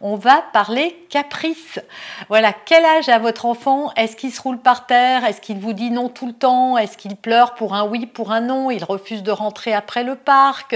on va parler caprice. Voilà, quel âge a votre enfant? Est-ce qu'il se roule par terre? Est-ce qu'il vous dit non tout le temps? Est-ce qu'il pleure pour un oui, pour un non? Il refuse de rentrer après le parc?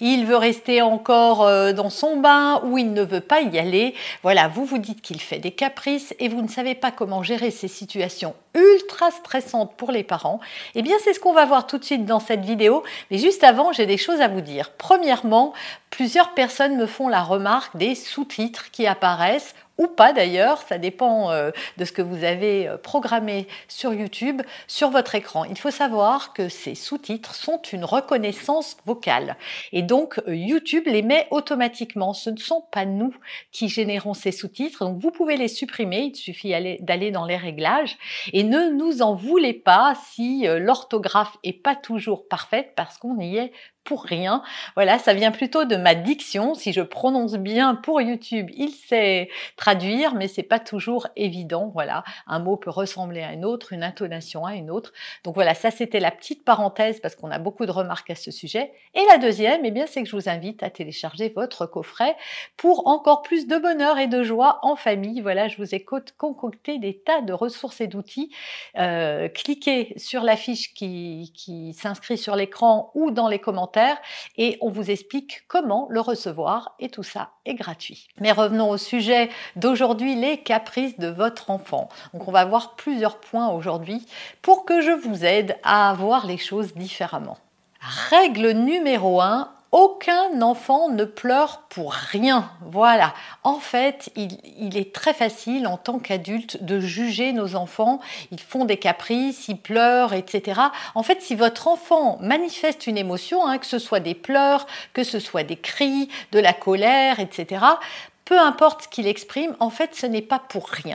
Il veut rester encore euh, dans son bain ou il ne veut pas y aller? Voilà, vous vous dites qu'il fait des caprices et vous ne savez pas comment gérer ces situations ultra stressantes pour les parents. Eh bien, c'est ce qu'on va voir tout de suite dans cette vidéo. Mais juste avant, j'ai des choses à vous dire. Premièrement, plusieurs personnes me font la remarque des sous-titres qui apparaissent ou pas d'ailleurs, ça dépend euh, de ce que vous avez euh, programmé sur YouTube, sur votre écran. Il faut savoir que ces sous-titres sont une reconnaissance vocale et donc euh, YouTube les met automatiquement. Ce ne sont pas nous qui générons ces sous-titres, donc vous pouvez les supprimer, il suffit d'aller dans les réglages et ne nous en voulez pas si l'orthographe est pas toujours parfaite parce qu'on y est pour rien. Voilà, ça vient plutôt de ma diction. Si je prononce bien pour YouTube, il sait traduire, mais c'est pas toujours évident. Voilà, un mot peut ressembler à un autre, une intonation à une autre. Donc voilà, ça c'était la petite parenthèse parce qu'on a beaucoup de remarques à ce sujet. Et la deuxième, eh bien, c'est que je vous invite à télécharger votre coffret pour encore plus de bonheur et de joie en famille. Voilà, je vous ai concocté des tas de ressources et d'outils. Euh, cliquez sur la fiche qui, qui s'inscrit sur l'écran ou dans les commentaires et on vous explique comment le recevoir et tout ça est gratuit. Mais revenons au sujet d'aujourd'hui, les caprices de votre enfant. Donc on va voir plusieurs points aujourd'hui pour que je vous aide à voir les choses différemment. Règle numéro 1, aucun enfant ne pleure pour rien. Voilà. En fait, il, est très facile en tant qu'adulte de juger nos enfants. Ils font des caprices, ils pleurent, etc. En fait, si votre enfant manifeste une émotion, hein, que ce soit des pleurs, que ce soit des cris, de la colère, etc., peu importe ce qu'il exprime, en fait, ce n'est pas pour rien.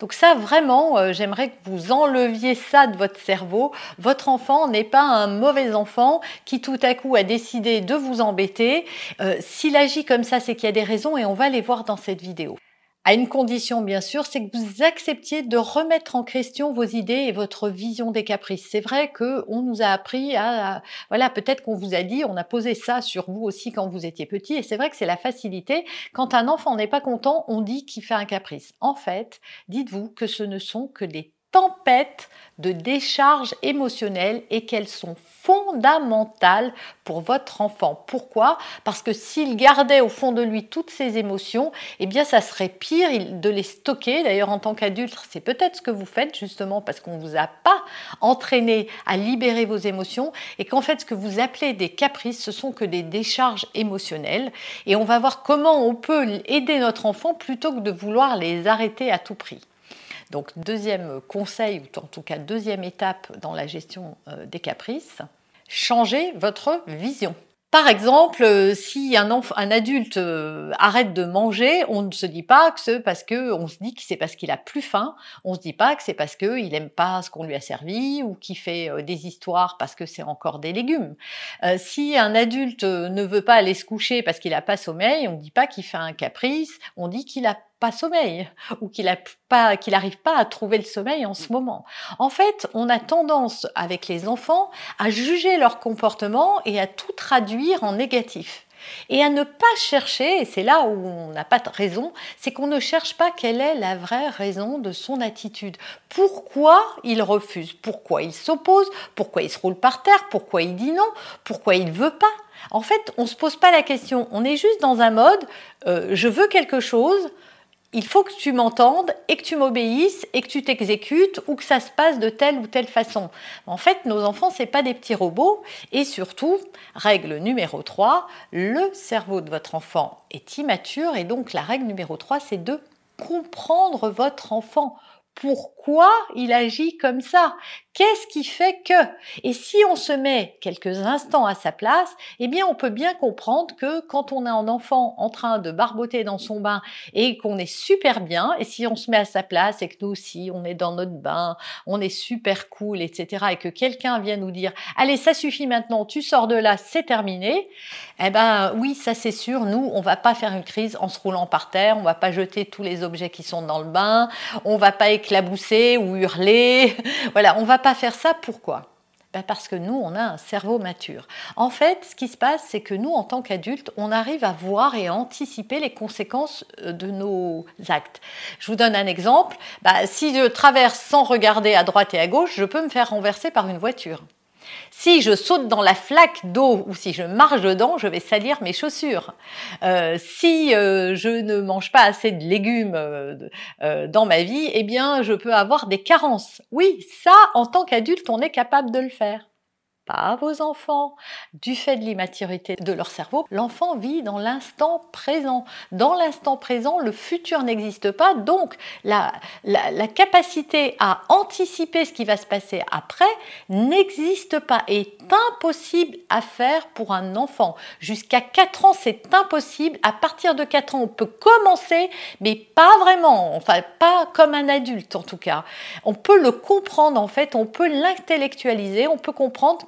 Donc ça, vraiment, euh, j'aimerais que vous enleviez ça de votre cerveau. Votre enfant n'est pas un mauvais enfant qui tout à coup a décidé de vous embêter. Euh, s'il agit comme ça, c'est qu'il y a des raisons et on va les voir dans cette vidéo à une condition bien sûr, c'est que vous acceptiez de remettre en question vos idées et votre vision des caprices. C'est vrai que on nous a appris à, voilà, peut-être qu'on vous a dit, on a posé ça sur vous aussi quand vous étiez petit, et c'est vrai que c'est la facilité. Quand un enfant n'est pas content, on dit qu'il fait un caprice. En fait, dites-vous que ce ne sont que des tempêtes de décharge émotionnelle et qu'elles sont fondamentales pour votre enfant. Pourquoi? Parce que s'il gardait au fond de lui toutes ces émotions, eh bien ça serait pire de les stocker. D'ailleurs en tant qu'adulte, c'est peut-être ce que vous faites justement parce qu'on ne vous a pas entraîné à libérer vos émotions et qu'en fait ce que vous appelez des caprices, ce sont que des décharges émotionnelles et on va voir comment on peut aider notre enfant plutôt que de vouloir les arrêter à tout prix. Donc deuxième conseil, ou en tout cas deuxième étape dans la gestion euh, des caprices, changez votre vision. Par exemple, euh, si un, adulte euh, arrête de manger, on ne se dit pas que c'est parce que, on se dit que c'est parce qu'il a plus faim. On se dit pas que c'est parce qu'il n'aime pas ce qu'on lui a servi ou qu'il fait des histoires parce que c'est encore des légumes. si un adulte ne veut pas aller se coucher parce qu'il n'a pas sommeil, on ne dit pas qu'il fait un caprice. On dit qu'il a pas sommeil ou qu'il n'arrive pas à trouver le sommeil en ce mmh. moment. En fait, on a tendance avec les enfants à juger leur comportement et à tout traduire en négatif. Et à ne pas chercher, et c'est là où on n'a pas de raison, c'est qu'on ne cherche pas quelle est la vraie raison de son attitude. Pourquoi il refuse? Pourquoi il s'oppose? Pourquoi il se roule par terre? Pourquoi il dit non? Pourquoi il veut pas? En fait, on ne se pose pas la question. On est juste dans un mode, euh, je veux quelque chose, il faut que tu m'entendes et que tu m'obéisses et que tu t'exécutes ou que ça se passe de telle ou telle façon. En fait, nos enfants, c'est pas des petits robots. Et surtout, règle numéro 3, le cerveau de votre enfant est immature et donc la règle numéro 3, c'est de comprendre votre enfant. Pourquoi il agit comme ça? Qu'est-ce qui fait que? Et si on se met quelques instants à sa place, eh bien on peut bien comprendre que quand on a un enfant en train de barboter dans son bain et qu'on est super bien, et si on se met à sa place et que nous aussi on est dans notre bain, on est super cool, etc., et que quelqu'un vient nous dire allez ça suffit maintenant, tu sors de là, c'est terminé, eh ben oui ça c'est sûr, nous on va pas faire une crise en se roulant par terre, on va pas jeter tous les objets qui sont dans le bain, on va pas éclabousser ou hurler. voilà, on va pas faire ça. Pourquoi? Ben parce que nous, on a un cerveau mature. En fait, ce qui se passe, c'est que nous, en tant qu'adultes, on arrive à voir et à anticiper les conséquences euh, de nos actes. Je vous donne un exemple. Ben, si je traverse sans regarder à droite et à gauche, je peux me faire renverser par une voiture. Si je saute dans la flaque d'eau ou si je marche dedans, je vais salir mes chaussures. Euh, si euh, je ne mange pas assez de légumes euh, dans ma vie, eh bien, je peux avoir des carences. Oui, ça, en tant qu'adulte, on est capable de le faire pas vos enfants. Du fait de l'immaturité de leur cerveau, l'enfant vit dans l'instant présent. Dans l'instant présent, le futur n'existe pas, donc la, capacité à anticiper ce qui va se passer après n'existe pas, est impossible à faire pour un enfant. Jusqu'à 4 ans, c'est impossible. À partir de 4 ans, on peut commencer, mais pas vraiment, enfin pas comme un adulte en tout cas. On peut le comprendre en fait, on peut l'intellectualiser, on peut comprendre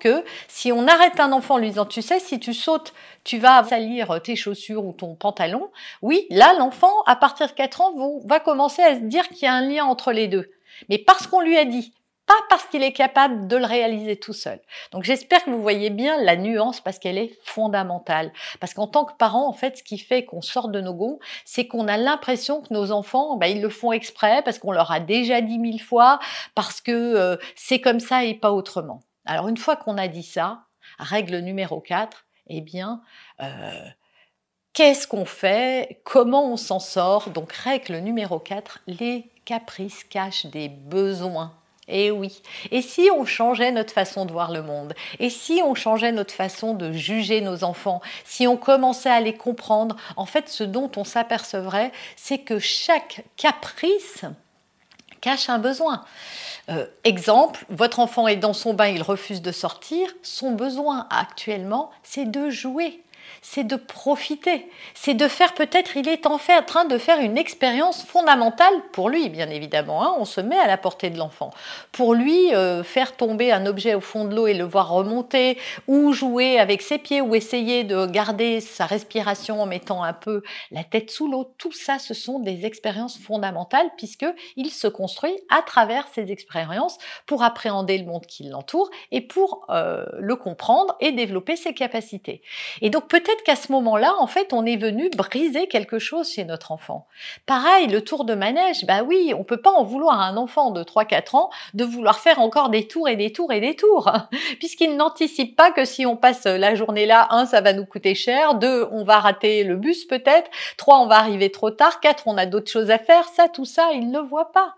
si on arrête un enfant en lui disant, tu sais, si tu sautes, tu vas salir tes chaussures ou ton pantalon, oui, là, l'enfant, à partir de 4 ans, va commencer à se dire qu'il y a un lien entre les deux. Mais parce qu'on lui a dit, pas parce qu'il est capable de le réaliser tout seul. Donc j'espère que vous voyez bien la nuance parce qu'elle est fondamentale. Parce qu'en tant que parent, en fait, ce qui fait qu'on sort de nos gonds, c'est qu'on a l'impression que nos enfants, ben, ils le font exprès parce qu'on leur a déjà dit mille fois, parce que euh, c'est comme ça et pas autrement. Alors une fois qu'on a dit ça, règle numéro 4, eh bien, euh, qu'est-ce qu'on fait? Comment on s'en sort? Donc règle numéro 4, les caprices cachent des besoins. Eh oui. Et si on changeait notre façon de voir le monde? Et si on changeait notre façon de juger nos enfants? Si on commençait à les comprendre? En fait, ce dont on s'apercevrait, c'est que chaque caprice cache un besoin. Euh, exemple, votre enfant est dans son bain, il refuse de sortir. Son besoin actuellement, c'est de jouer c'est de profiter, c'est de faire peut-être, il est en, fait, en train de faire une expérience fondamentale pour lui, bien évidemment. Hein. on se met à la portée de l'enfant. Pour lui, euh, faire tomber un objet au fond de l'eau et le voir remonter, ou jouer avec ses pieds, ou essayer de garder sa respiration en mettant un peu la tête sous l'eau, tout ça, ce sont des expériences fondamentales puisque il se construit à travers ces expériences pour appréhender le monde qui l'entoure et pour euh, le comprendre et développer ses capacités. Et donc peut-être qu'à ce moment-là, en fait, on est venu briser quelque chose chez notre enfant. Pareil, le tour de manège, bah oui, on peut pas en vouloir à un enfant de 3-4 ans de vouloir faire encore des tours et des tours et des tours, puisqu'il n'anticipe pas que si on passe la journée là, un, ça va nous coûter cher, deux, on va rater le bus peut-être, trois, on va arriver trop tard, quatre, on a d'autres choses à faire, ça, tout ça, il ne voit pas.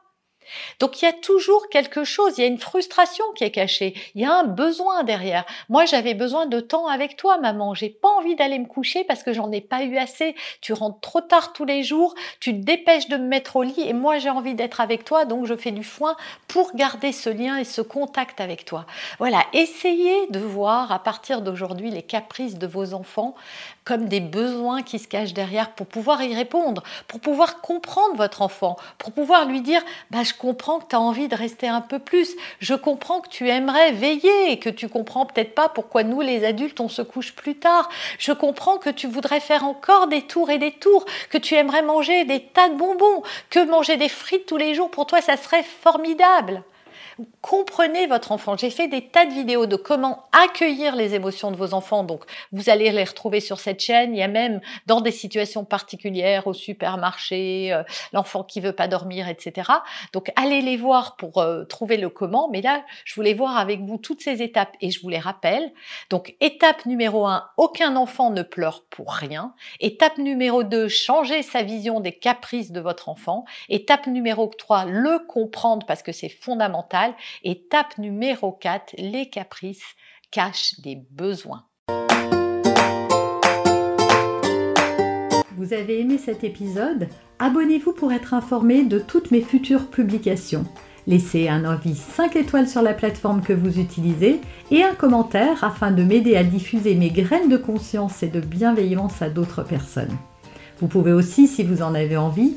Donc il y a toujours quelque chose, il y a une frustration qui est cachée, il y a un besoin derrière. Moi j'avais besoin de temps avec toi maman, j'ai pas envie d'aller me coucher parce que j'en ai pas eu assez. Tu rentres trop tard tous les jours, tu te dépêches de me mettre au lit et moi j'ai envie d'être avec toi donc je fais du foin pour garder ce lien et ce contact avec toi. Voilà, essayez de voir à partir d'aujourd'hui les caprices de vos enfants comme des besoins qui se cachent derrière pour pouvoir y répondre, pour pouvoir comprendre votre enfant, pour pouvoir lui dire bah, comprends que tu as envie de rester un peu plus, je comprends que tu aimerais veiller et que tu comprends peut-être pas pourquoi nous les adultes on se couche plus tard, je comprends que tu voudrais faire encore des tours et des tours, que tu aimerais manger des tas de bonbons, que manger des frites tous les jours pour toi ça serait formidable. Comprenez votre enfant. J'ai fait des tas de vidéos de comment accueillir les émotions de vos enfants. Donc, vous allez les retrouver sur cette chaîne. Il y a même dans des situations particulières au supermarché, euh, l'enfant qui veut pas dormir, etc. Donc, allez les voir pour euh, trouver le comment. Mais là, je voulais voir avec vous toutes ces étapes et je vous les rappelle. Donc, étape numéro un, aucun enfant ne pleure pour rien. Étape numéro deux, changer sa vision des caprices de votre enfant. Étape numéro trois, le comprendre parce que c'est fondamental. Étape numéro 4, les caprices cachent des besoins. Vous avez aimé cet épisode? Abonnez-vous pour être informé de toutes mes futures publications. Laissez un avis 5 étoiles sur la plateforme que vous utilisez et un commentaire afin de m'aider à diffuser mes graines de conscience et de bienveillance à d'autres personnes. Vous pouvez aussi, si vous en avez envie,